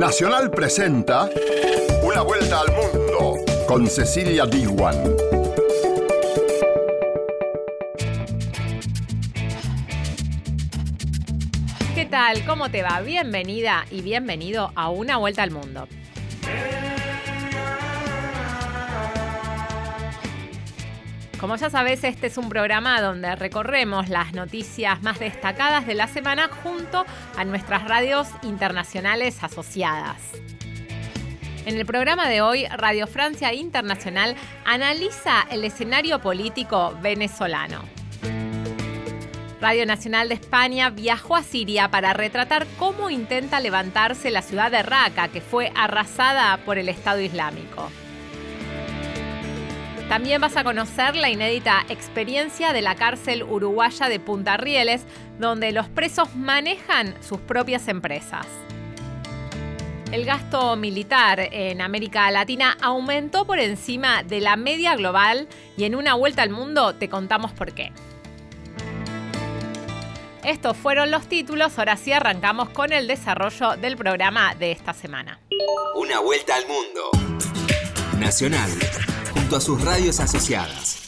Nacional presenta Una vuelta al mundo con Cecilia Diwan. ¿Qué tal? ¿Cómo te va? Bienvenida y bienvenido a Una vuelta al mundo. Como ya sabes, este es un programa donde recorremos las noticias más destacadas de la semana junto a nuestras radios internacionales asociadas. En el programa de hoy, Radio Francia Internacional analiza el escenario político venezolano. Radio Nacional de España viajó a Siria para retratar cómo intenta levantarse la ciudad de Raqqa, que fue arrasada por el Estado Islámico. También vas a conocer la inédita experiencia de la cárcel uruguaya de Punta Rieles, donde los presos manejan sus propias empresas. El gasto militar en América Latina aumentó por encima de la media global y en una vuelta al mundo te contamos por qué. Estos fueron los títulos, ahora sí arrancamos con el desarrollo del programa de esta semana. Una vuelta al mundo. Nacional junto a sus radios asociadas.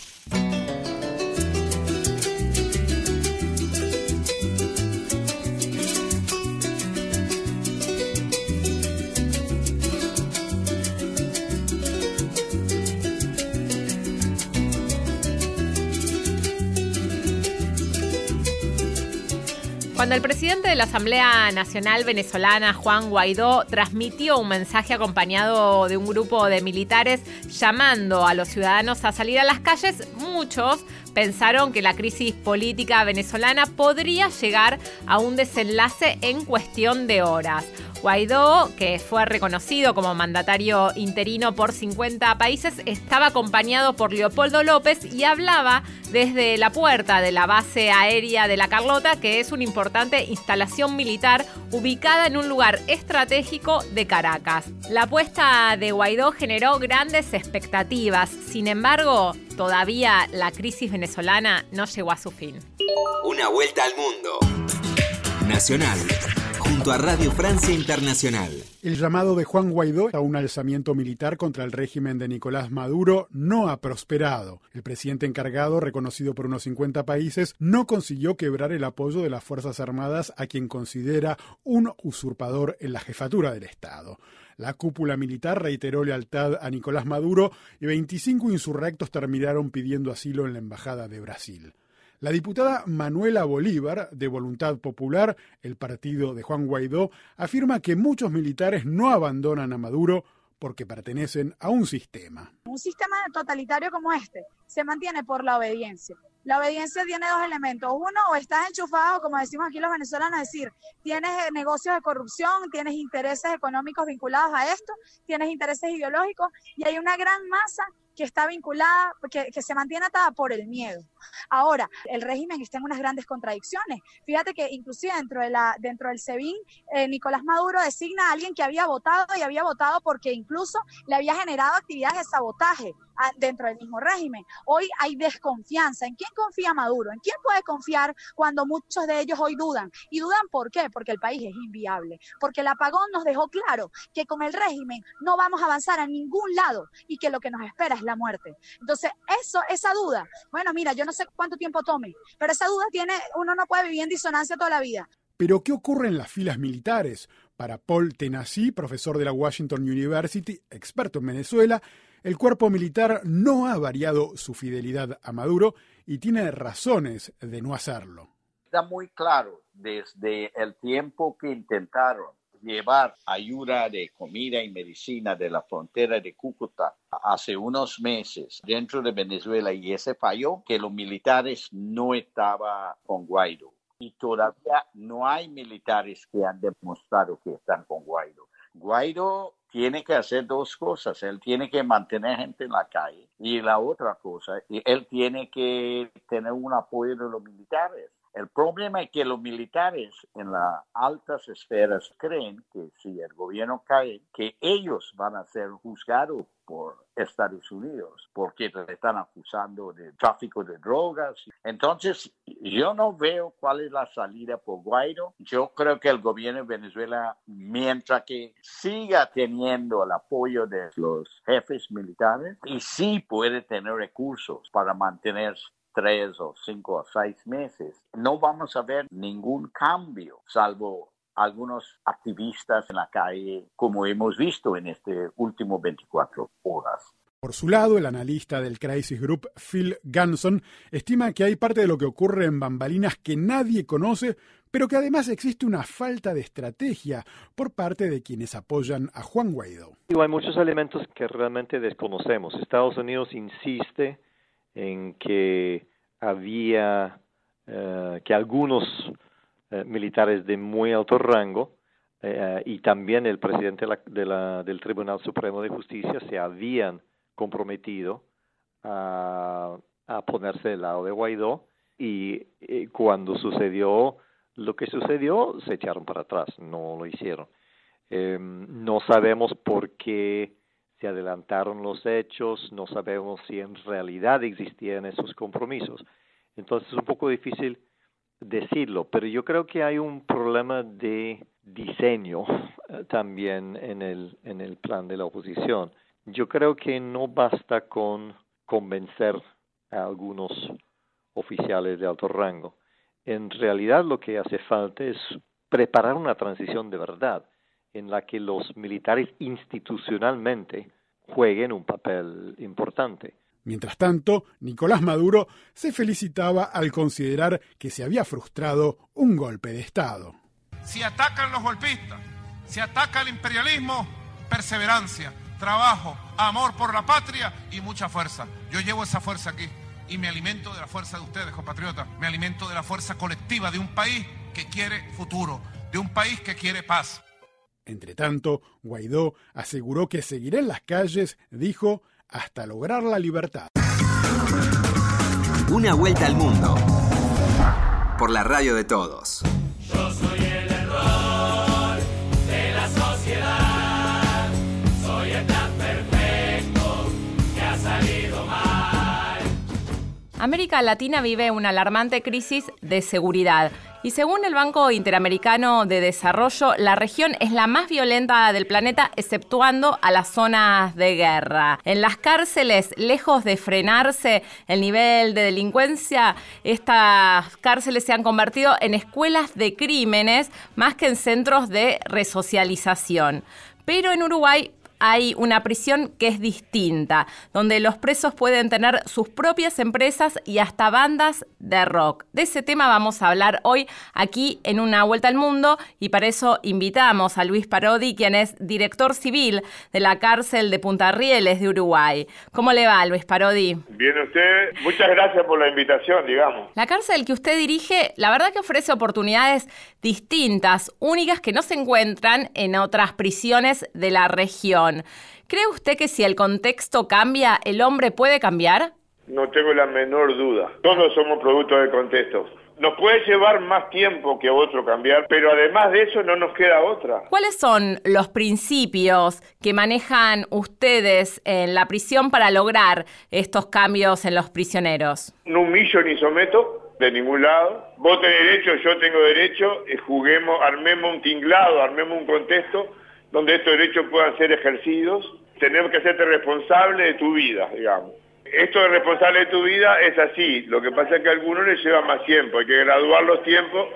Cuando el presidente de la Asamblea Nacional Venezolana, Juan Guaidó, transmitió un mensaje acompañado de un grupo de militares llamando a los ciudadanos a salir a las calles, muchos pensaron que la crisis política venezolana podría llegar a un desenlace en cuestión de horas. Guaidó, que fue reconocido como mandatario interino por 50 países, estaba acompañado por Leopoldo López y hablaba desde la puerta de la base aérea de La Carlota, que es una importante instalación militar ubicada en un lugar estratégico de Caracas. La apuesta de Guaidó generó grandes expectativas, sin embargo, todavía la crisis venezolana no llegó a su fin. Una vuelta al mundo. Nacional junto a Radio Francia Internacional. El llamado de Juan Guaidó a un alzamiento militar contra el régimen de Nicolás Maduro no ha prosperado. El presidente encargado, reconocido por unos 50 países, no consiguió quebrar el apoyo de las Fuerzas Armadas a quien considera un usurpador en la jefatura del Estado. La cúpula militar reiteró lealtad a Nicolás Maduro y 25 insurrectos terminaron pidiendo asilo en la Embajada de Brasil. La diputada Manuela Bolívar, de Voluntad Popular, el partido de Juan Guaidó, afirma que muchos militares no abandonan a Maduro porque pertenecen a un sistema. Un sistema totalitario como este se mantiene por la obediencia. La obediencia tiene dos elementos. Uno, o estás enchufado, como decimos aquí los venezolanos, es decir, tienes negocios de corrupción, tienes intereses económicos vinculados a esto, tienes intereses ideológicos y hay una gran masa que está vinculada, que, que, se mantiene atada por el miedo. Ahora, el régimen está en unas grandes contradicciones. Fíjate que inclusive dentro, de la, dentro del SEBIN, eh, Nicolás Maduro designa a alguien que había votado y había votado porque incluso le había generado actividades de sabotaje dentro del mismo régimen. Hoy hay desconfianza. ¿En quién confía Maduro? ¿En quién puede confiar cuando muchos de ellos hoy dudan? ¿Y dudan por qué? Porque el país es inviable. Porque el apagón nos dejó claro que con el régimen no vamos a avanzar a ningún lado y que lo que nos espera es la muerte. Entonces, eso, esa duda, bueno, mira, yo no sé cuánto tiempo tome, pero esa duda tiene, uno no puede vivir en disonancia toda la vida. Pero, ¿qué ocurre en las filas militares? Para Paul Tenassi, profesor de la Washington University, experto en Venezuela, el cuerpo militar no ha variado su fidelidad a Maduro y tiene razones de no hacerlo. Está muy claro desde el tiempo que intentaron llevar ayuda de comida y medicina de la frontera de Cúcuta hace unos meses dentro de Venezuela y ese falló, que los militares no estaban con Guaidó. Y todavía no hay militares que han demostrado que están con Guaidó. Guaidó tiene que hacer dos cosas. Él tiene que mantener gente en la calle y la otra cosa, él tiene que tener un apoyo de los militares. El problema es que los militares en las altas esferas creen que si el gobierno cae, que ellos van a ser juzgados por Estados Unidos, porque le están acusando de tráfico de drogas. Entonces, yo no veo cuál es la salida por Guaidó. Yo creo que el gobierno de Venezuela, mientras que siga teniendo el apoyo de los jefes militares, y sí puede tener recursos para mantener tres o cinco o seis meses, no vamos a ver ningún cambio, salvo algunos activistas en la calle, como hemos visto en este último 24 horas. Por su lado, el analista del Crisis Group, Phil Ganson, estima que hay parte de lo que ocurre en bambalinas que nadie conoce, pero que además existe una falta de estrategia por parte de quienes apoyan a Juan Guaidó. Hay muchos elementos que realmente desconocemos. Estados Unidos insiste en que había eh, que algunos eh, militares de muy alto rango eh, y también el presidente del Tribunal Supremo de Justicia se habían comprometido a, ponerse del lado de Guaidó y, cuando sucedió lo que sucedió se echaron para atrás, no lo hicieron. no sabemos por qué se adelantaron los hechos, no sabemos si en realidad existían esos compromisos. Entonces es un poco difícil decirlo, pero yo creo que hay un problema de diseño eh, también en el, en el plan de la oposición. Yo creo que no basta con convencer a algunos oficiales de alto rango. En realidad lo que hace falta es preparar una transición de verdad en la que los militares institucionalmente jueguen un papel importante. Mientras tanto, Nicolás Maduro se felicitaba al considerar que se había frustrado un golpe de Estado. Si atacan los golpistas, si ataca el imperialismo, perseverancia, trabajo, amor por la patria y mucha fuerza. Yo llevo esa fuerza aquí y me alimento de la fuerza de ustedes, compatriotas. Me alimento de la fuerza colectiva de un país que quiere futuro, de un país que quiere paz. Entre tanto, Guaidó aseguró que seguirá en las calles, dijo, hasta lograr la libertad. Una vuelta al mundo por la radio de todos. Yo soy el América Latina vive una alarmante crisis de seguridad. Y según el Banco Interamericano de Desarrollo, la región es la más violenta del planeta, exceptuando a las zonas de guerra. En las cárceles, lejos de frenarse el nivel de delincuencia, estas cárceles se han convertido en escuelas de crímenes más que en centros de resocialización. Pero en Uruguay hay una prisión que es distinta, donde los presos pueden tener sus propias empresas y hasta bandas de rock. De ese tema vamos a hablar hoy aquí en Una Vuelta al Mundo y para eso invitamos a Luis Parodi, quien es director civil de la cárcel de Punta Rieles de Uruguay. ¿Cómo le va, Luis Parodi? Bien, usted. Muchas gracias por la invitación, digamos. La cárcel que usted dirige, la verdad que ofrece oportunidades distintas, únicas que no se encuentran en otras prisiones de la región. ¿Cree usted que si el contexto cambia, el hombre puede cambiar? No tengo la menor duda. Todos somos producto del contexto. Nos puede llevar más tiempo que a otro cambiar, pero además de eso no nos queda otra. ¿Cuáles son los principios que manejan ustedes en la prisión para lograr estos cambios en los prisioneros? No humillo ni someto de ningún lado. Vos tenés derecho, yo tengo derecho, eh, juguemos, armemos un tinglado, armemos un contexto donde estos derechos puedan ser ejercidos, tenemos que hacerte responsable de tu vida, digamos. Esto de responsable de tu vida es así, lo que pasa es que a algunos les lleva más tiempo, hay que graduar los tiempos,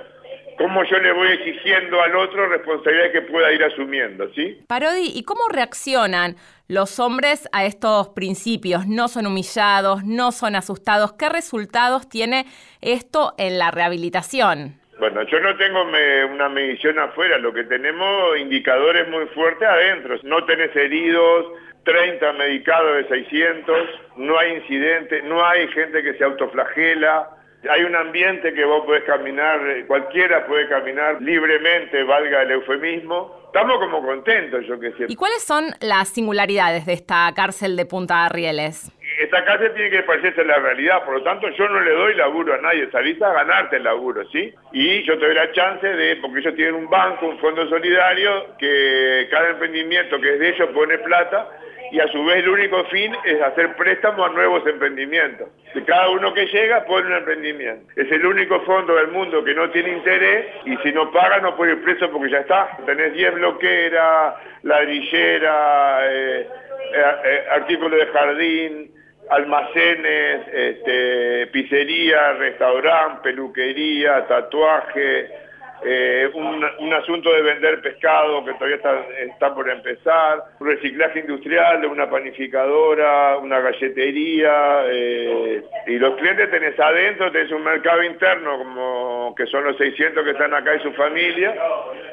como yo le voy exigiendo al otro responsabilidades que pueda ir asumiendo, ¿sí? Parodi, ¿y cómo reaccionan los hombres a estos principios? No son humillados, no son asustados. ¿Qué resultados tiene esto en la rehabilitación? Bueno, yo no tengo una medición afuera, lo que tenemos indicadores muy fuertes adentro. No tenés heridos, 30 medicados de 600, no hay incidentes, no hay gente que se autoflagela, hay un ambiente que vos podés caminar, cualquiera puede caminar libremente, valga el eufemismo. Estamos como contentos, yo que sé. ¿Y cuáles son las singularidades de esta cárcel de Punta Rieles? Esta cárcel tiene que parecerse a la realidad, por lo tanto yo no le doy laburo a nadie, salís a ganarte el laburo, ¿sí? Y yo te doy la chance de, porque ellos tienen un banco, un fondo solidario, que cada emprendimiento que es de ellos pone plata y a su vez el único fin es hacer préstamos a nuevos emprendimientos. De cada uno que llega pone un emprendimiento. Es el único fondo del mundo que no tiene interés y si no paga no puede ir preso porque ya está. Tenés 10 bloqueras, ladrillera, eh, eh, eh, artículos de jardín, almacenes, este, pizzería, restaurante, peluquería, tatuaje, eh, un, un, asunto de vender pescado que todavía está, está por empezar, un reciclaje industrial de una panificadora, una galletería, eh, y los clientes tenés adentro, tenés un mercado interno como que son los 600 que están acá y su familia,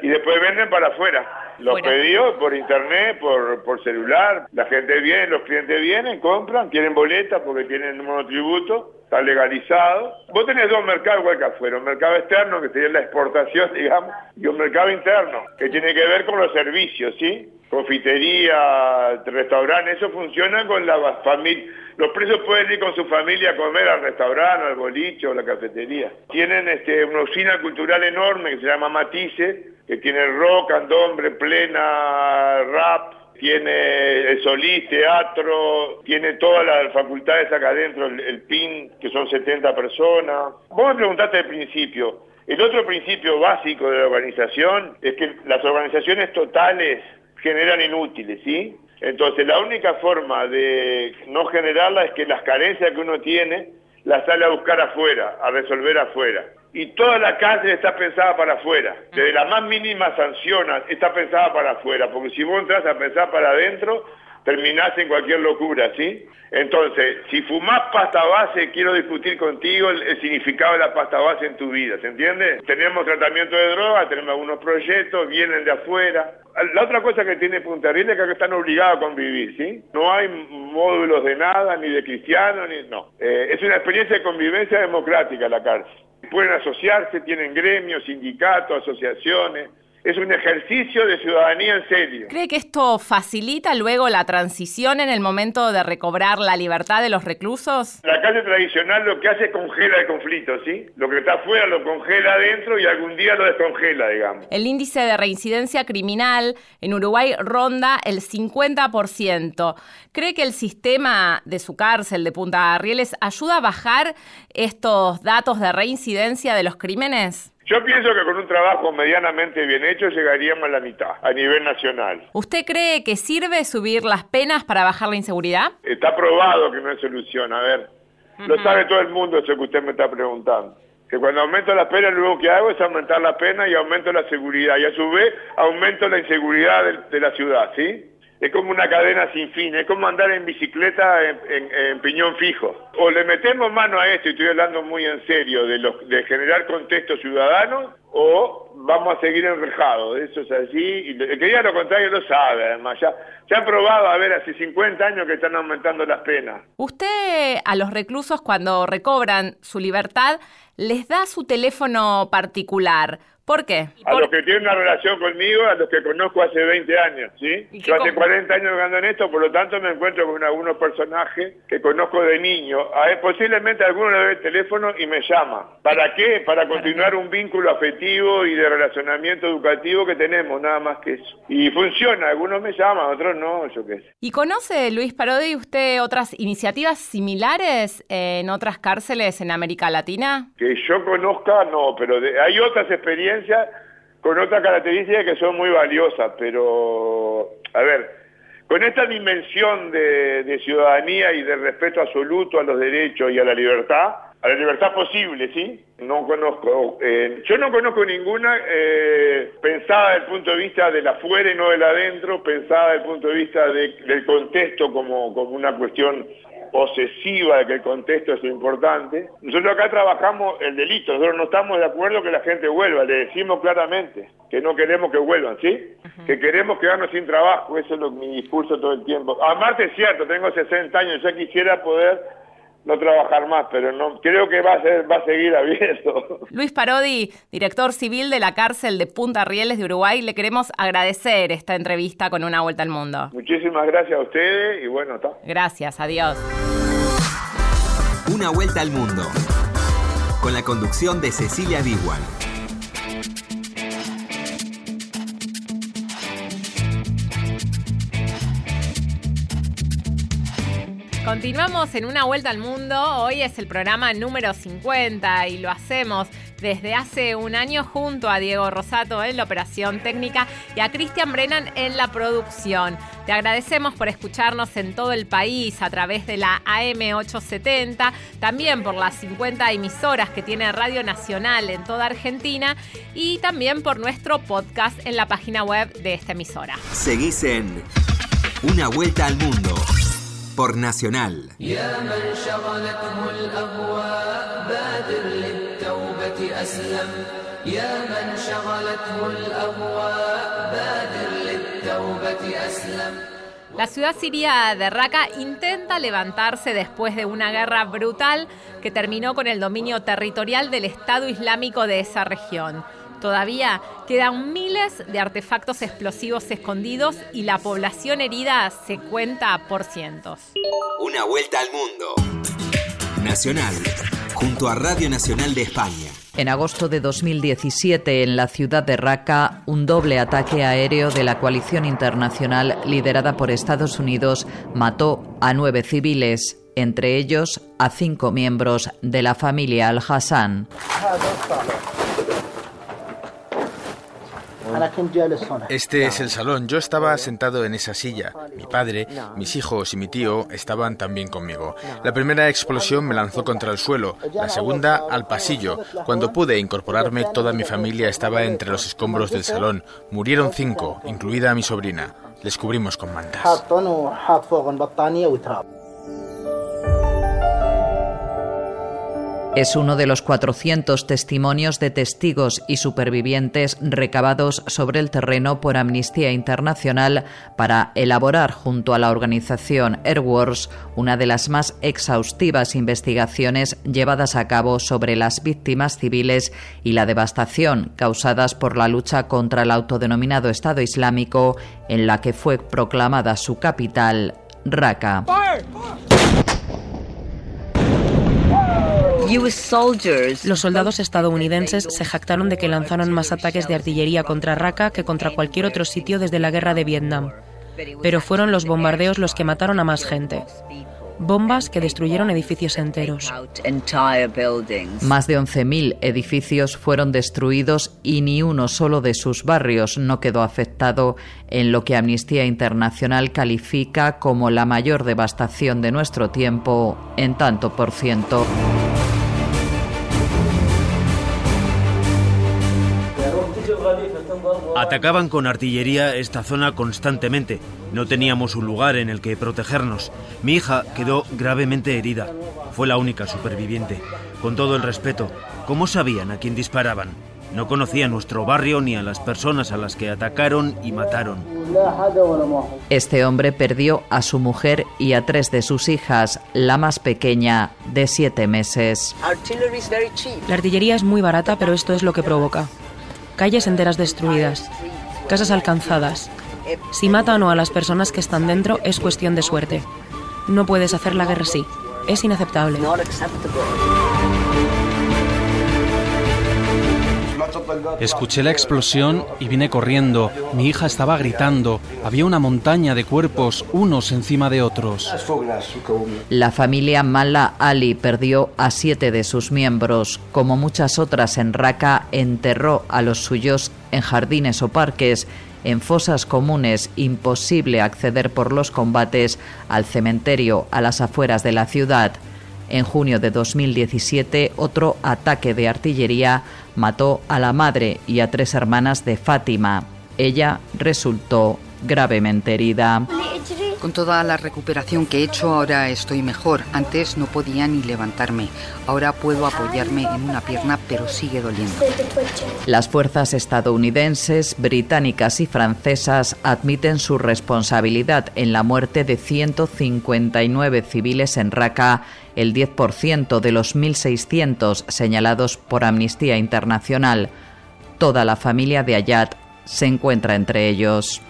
y después venden para afuera. Los pedidos por internet, por, por celular, la gente viene, los clientes vienen, compran, quieren boletas porque tienen un monotributo, está legalizado. Vos tenés dos mercados igual que afuera, un mercado externo que sería la exportación, digamos, y un mercado interno que tiene que ver con los servicios, ¿sí? Confitería, restaurante, eso funciona con la familia. Los presos pueden ir con su familia a comer al restaurante, al boliche o la cafetería. Tienen este, una usina cultural enorme que se llama Matisse, que tiene rock, candombre, plena, rap, tiene el Solís, teatro, tiene todas las facultades acá adentro, el, PIN, que son 70 personas. Vos me preguntaste al principio, el otro principio básico de la organización es que las organizaciones totales generan inútiles, ¿sí? Entonces la única forma de no generarla es que las carencias que uno tiene las sale a buscar afuera, a resolver afuera y toda la cárcel está pensada para afuera. Desde la más mínima sanción está pensada para afuera, porque si vos entras a pensar para adentro, terminás en cualquier locura, ¿sí? Entonces, si fumás pasta base, quiero discutir contigo el, significado de la pasta base en tu vida, ¿se entiende? Tenemos tratamiento de droga, tenemos algunos proyectos, vienen de afuera. La otra cosa que tiene Punta Arenas es que están obligados a convivir, ¿sí? No hay módulos de nada, ni de cristianos, ni... No. Eh, es una experiencia de convivencia democrática la cárcel pueden asociarse, tienen gremios, sindicatos, asociaciones. Es un ejercicio de ciudadanía en serio. ¿Cree que esto facilita luego la transición en el momento de recobrar la libertad de los reclusos? La calle tradicional lo que hace es congela el conflicto, ¿sí? Lo que está afuera lo congela adentro y algún día lo descongela, digamos. El índice de reincidencia criminal en Uruguay ronda el 50%. ¿Cree que el sistema de su cárcel de Punta Rieles ayuda a bajar estos datos de reincidencia de los crímenes? Yo pienso que con un trabajo medianamente bien hecho llegaríamos a la mitad, a nivel nacional. ¿Usted cree que sirve subir las penas para bajar la inseguridad? Está probado que no es solución, a ver. Lo sabe todo el mundo eso que usted me está preguntando. Que cuando aumento las penas, lo único que hago es aumentar la pena y aumento la seguridad. Y a su vez aumento la inseguridad de, de la ciudad, ¿sí? Es como una cadena sin fin, es como andar en bicicleta en, piñón fijo. O le metemos mano a esto, y estoy hablando muy en serio, de, los, de generar contexto ciudadano, o vamos a seguir enrejados. Eso es así, y el que diga lo contrario lo sabe, además. Ya, ya han probado, a ver, hace 50 años que están aumentando las penas. Usted a los reclusos cuando recobran su libertad, les da su teléfono particular ¿Por qué? A los que tienen una relación conmigo, a los que conozco hace 20 años, ¿sí? Yo hace 40 años ando en esto, por lo tanto me encuentro con algunos personajes que conozco de niño. A él, posiblemente alguno le dé el teléfono y me llama. ¿Para qué? Para continuar un vínculo afectivo y de relacionamiento educativo que tenemos, nada más que eso. Y funciona, algunos me llaman, otros no, yo qué sé. ¿Y conoce, Luis Parodi, usted otras iniciativas similares en otras cárceles en América Latina? Que yo conozca, no, pero hay otras experiencias con otra característica que son muy valiosas, pero, a ver, con esta dimensión de, ciudadanía y de respeto absoluto a los derechos y a la libertad, a la libertad posible, ¿sí? No conozco, eh, yo no conozco ninguna eh, pensada desde el punto de vista de la afuera y no del adentro, pensada desde el punto de vista del contexto como, como una cuestión posesiva de que el contexto es importante. Nosotros acá trabajamos el delito, nosotros no estamos de acuerdo que la gente vuelva, le decimos claramente que no queremos que vuelvan, ¿sí? Que queremos quedarnos sin trabajo, eso es lo, mi discurso todo el tiempo. Aparte es cierto, tengo 60 años, ya quisiera poder no trabajar más, pero no creo que va a ser va a seguir abierto. Luis Parodi, director civil de la cárcel de Punta Rieles de Uruguay, le queremos agradecer esta entrevista con una vuelta al mundo. Muchísimas gracias a ustedes y bueno, está. Gracias, adiós. Una vuelta al mundo. Con la conducción de Cecilia Diwan. Continuamos en una vuelta al mundo. Hoy es el programa número 50 y lo hacemos desde hace un año junto a Diego Rosato en la operación técnica y a Cristian Brennan en la producción. Te agradecemos por escucharnos en todo el país a través de la AM870, también por las 50 emisoras que tiene Radio Nacional en toda Argentina y también por nuestro podcast en la página web de esta emisora. Seguís en Una vuelta al mundo por Nacional. La ciudad siria de Raqqa intenta levantarse después de una guerra brutal que terminó con el dominio territorial del Estado Islámico de esa región. Todavía quedan miles de artefactos explosivos escondidos y la población herida se cuenta por cientos. Una vuelta al mundo. Nacional, junto a Radio Nacional de España. En agosto de 2017, en la ciudad de Raqqa, un doble ataque aéreo de la coalición internacional liderada por Estados Unidos mató a nueve civiles, entre ellos a cinco miembros de la familia Al-Hassan. Este es el salón. Yo estaba sentado en esa silla. Mi padre, mis hijos y mi tío estaban también conmigo. La primera explosión me lanzó contra el suelo, la segunda al pasillo. Cuando pude incorporarme, toda mi familia estaba entre los escombros del salón. Murieron cinco, incluida mi sobrina. Les cubrimos con mantas. Es uno de los 400 testimonios de testigos y supervivientes recabados sobre el terreno por Amnistía Internacional para elaborar junto a la organización Airwars una de las más exhaustivas investigaciones llevadas a cabo sobre las víctimas civiles y la devastación causadas por la lucha contra el autodenominado Estado Islámico en la que fue proclamada su capital, Raqqa. Los soldados estadounidenses se jactaron de que lanzaron más ataques de artillería contra Raqqa que contra cualquier otro sitio desde la guerra de Vietnam. Pero fueron los bombardeos los que mataron a más gente. Bombas que destruyeron edificios enteros. Más de 11.000 edificios fueron destruidos y ni uno solo de sus barrios no quedó afectado en lo que Amnistía Internacional califica como la mayor devastación de nuestro tiempo en tanto por ciento. Atacaban con artillería esta zona constantemente. No teníamos un lugar en el que protegernos. Mi hija quedó gravemente herida. Fue la única superviviente. Con todo el respeto, ¿cómo sabían a quién disparaban? No conocía nuestro barrio ni a las personas a las que atacaron y mataron. Este hombre perdió a su mujer y a tres de sus hijas, la más pequeña de siete meses. La artillería es muy barata, pero esto es lo que provoca. Calles enteras destruidas, casas alcanzadas. Si matan o a las personas que están dentro es cuestión de suerte. No puedes hacer la guerra así. Es inaceptable. Escuché la explosión y vine corriendo. Mi hija estaba gritando. Había una montaña de cuerpos, unos encima de otros. La familia Mala Ali perdió a siete de sus miembros. Como muchas otras en Raqqa, enterró a los suyos en jardines o parques, en fosas comunes, imposible acceder por los combates al cementerio a las afueras de la ciudad. En junio de 2017, otro ataque de artillería mató a la madre y a tres hermanas de Fátima. Ella resultó gravemente herida. Con toda la recuperación que he hecho, ahora estoy mejor. Antes no podía ni levantarme. Ahora puedo apoyarme en una pierna, pero sigue doliendo. Las fuerzas estadounidenses, británicas y francesas admiten su responsabilidad en la muerte de 159 civiles en Raqqa, el 10% de los 1.600 señalados por Amnistía Internacional. Toda la familia de Ayat se encuentra entre ellos.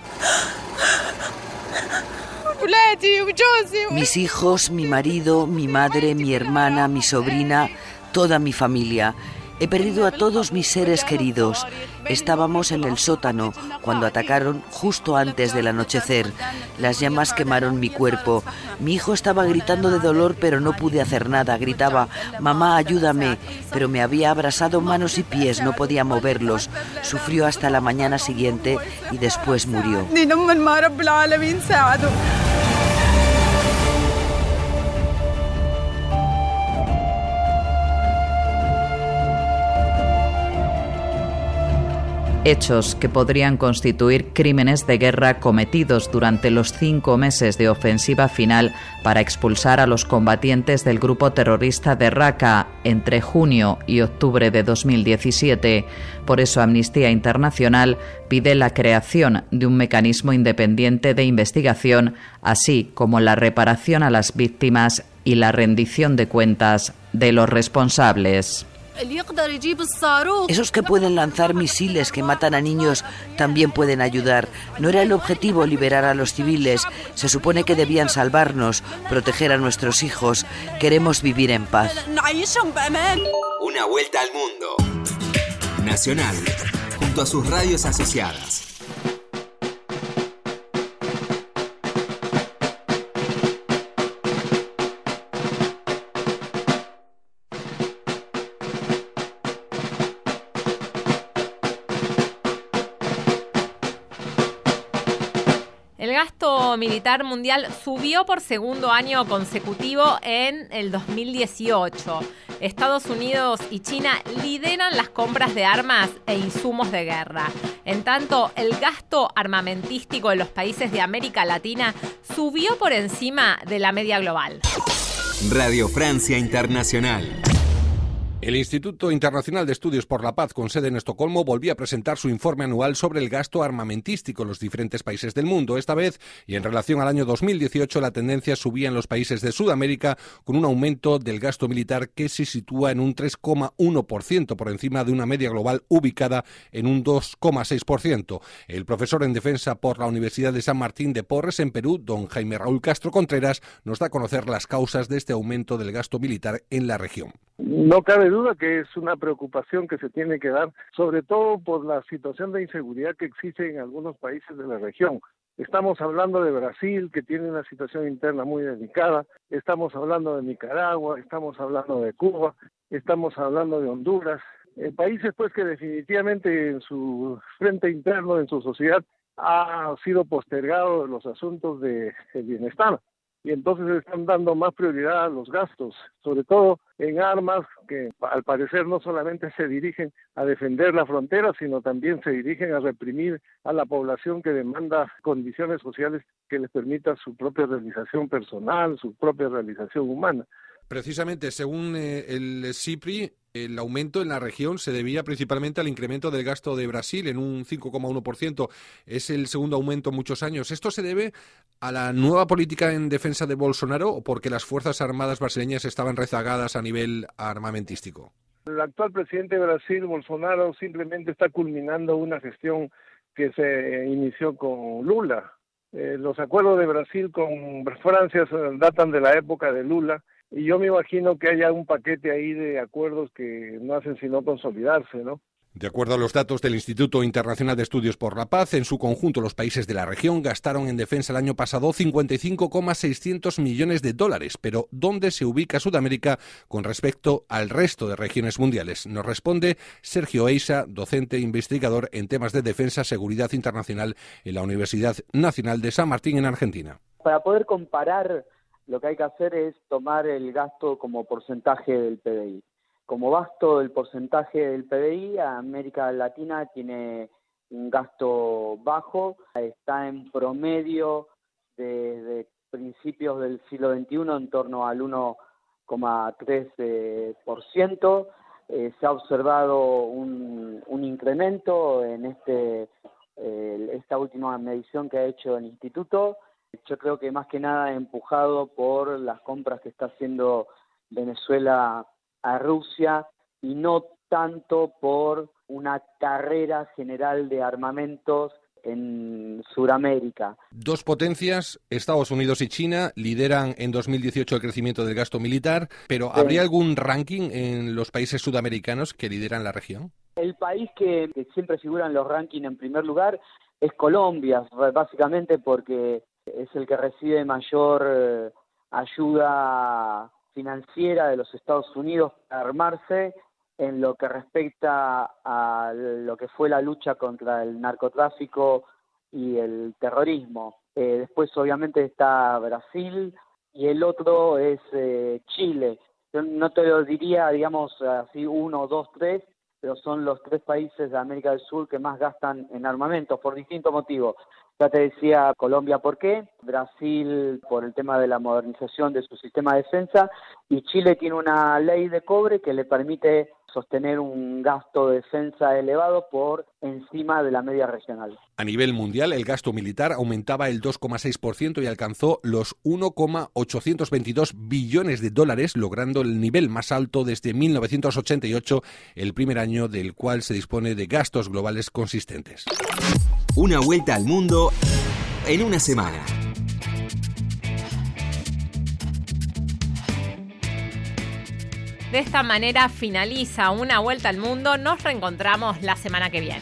Mis hijos, mi marido, mi madre, mi hermana, mi sobrina, toda mi familia. He perdido a todos mis seres queridos. Estábamos en el sótano cuando atacaron justo antes del anochecer. Las llamas quemaron mi cuerpo. Mi hijo estaba gritando de dolor pero no pude hacer nada. Gritaba, mamá, ayúdame. Pero me había abrasado manos y pies, no podía moverlos. Sufrió hasta la mañana siguiente y después murió. Hechos que podrían constituir crímenes de guerra cometidos durante los cinco meses de ofensiva final para expulsar a los combatientes del grupo terrorista de Raqqa entre junio y octubre de 2017. Por eso Amnistía Internacional pide la creación de un mecanismo independiente de investigación, así como la reparación a las víctimas y la rendición de cuentas de los responsables. Esos que pueden lanzar misiles que matan a niños también pueden ayudar. No era el objetivo liberar a los civiles. Se supone que debían salvarnos, proteger a nuestros hijos. Queremos vivir en paz. Una vuelta al mundo. Nacional, junto a sus radios asociadas. Militar mundial subió por segundo año consecutivo en el 2018. Estados Unidos y China lideran las compras de armas e insumos de guerra. En tanto, el gasto armamentístico en los países de América Latina subió por encima de la media global. Radio Francia Internacional. El Instituto Internacional de Estudios por la Paz, con sede en Estocolmo, volvió a presentar su informe anual sobre el gasto armamentístico en los diferentes países del mundo. Esta vez, y en relación al año 2018, la tendencia subía en los países de Sudamérica, con un aumento del gasto militar que se sitúa en un 3,1% por encima de una media global ubicada en un 2,6%. El profesor en defensa por la Universidad de San Martín de Porres, en Perú, don Jaime Raúl Castro Contreras, nos da a conocer las causas de este aumento del gasto militar en la región. No cabe duda que es una preocupación que se tiene que dar, sobre todo por la situación de inseguridad que existe en algunos países de la región. Estamos hablando de Brasil, que tiene una situación interna muy delicada, estamos hablando de Nicaragua, estamos hablando de Cuba, estamos hablando de Honduras, eh, países pues que definitivamente en su frente interno, en su sociedad, ha sido postergado los asuntos de, de bienestar y entonces están dando más prioridad a los gastos, sobre todo en armas que al parecer no solamente se dirigen a defender la frontera, sino también se dirigen a reprimir a la población que demanda condiciones sociales que les permitan su propia realización personal, su propia realización humana. Precisamente, según eh, el CIPRI, el aumento en la región se debía principalmente al incremento del gasto de Brasil en un 5,1%. Es el segundo aumento en muchos años. ¿Esto se debe a la nueva política en defensa de Bolsonaro o porque las Fuerzas Armadas brasileñas estaban rezagadas a nivel armamentístico? El actual presidente de Brasil, Bolsonaro, simplemente está culminando una gestión que se inició con Lula. Eh, los acuerdos de Brasil con Francia datan de la época de Lula y yo me imagino que haya un paquete ahí de acuerdos que no hacen sino consolidarse, ¿no? De acuerdo a los datos del Instituto Internacional de Estudios por la Paz, en su conjunto los países de la región gastaron en defensa el año pasado 55,600 millones de dólares. Pero ¿dónde se ubica Sudamérica con respecto al resto de regiones mundiales? Nos responde Sergio Eisa, docente e investigador en temas de defensa y seguridad internacional en la Universidad Nacional de San Martín en Argentina. Para poder comparar, lo que hay que hacer es tomar el gasto como porcentaje del PBI como gasto del porcentaje del PBI, América Latina tiene un gasto bajo, está en promedio desde principios del siglo XXI en torno al 1,3%. Eh, se ha observado un, un incremento en este eh, esta última medición que ha hecho el instituto. Yo creo que más que nada empujado por las compras que está haciendo Venezuela a Rusia y no tanto por una carrera general de armamentos en Sudamérica. Dos potencias, Estados Unidos y China, lideran en 2018 el crecimiento del gasto militar, pero ¿habría algún ranking en los países sudamericanos que lideran la región? El país que, siempre figura en los rankings en primer lugar es Colombia, básicamente porque es el que recibe mayor eh, ayuda financiera de los Estados Unidos para armarse en lo que respecta a lo que fue la lucha contra el narcotráfico y el terrorismo. Eh, después obviamente está Brasil y el otro es eh, Chile. Yo no te lo diría, digamos, así uno, dos, tres, pero son los tres países de América del Sur que más gastan en armamentos por distintos motivos. Ya te decía Colombia por qué, Brasil por el tema de la modernización de su sistema de defensa y Chile tiene una ley de cobre que le permite sostener un gasto de defensa elevado por encima de la media regional. A nivel mundial, el gasto militar aumentaba el 2,6% y alcanzó los 1,822 billones de dólares, logrando el nivel más alto desde 1988, el primer año del cual se dispone de gastos globales consistentes. Una vuelta al mundo en una semana. De esta manera finaliza una vuelta al mundo. Nos reencontramos la semana que viene.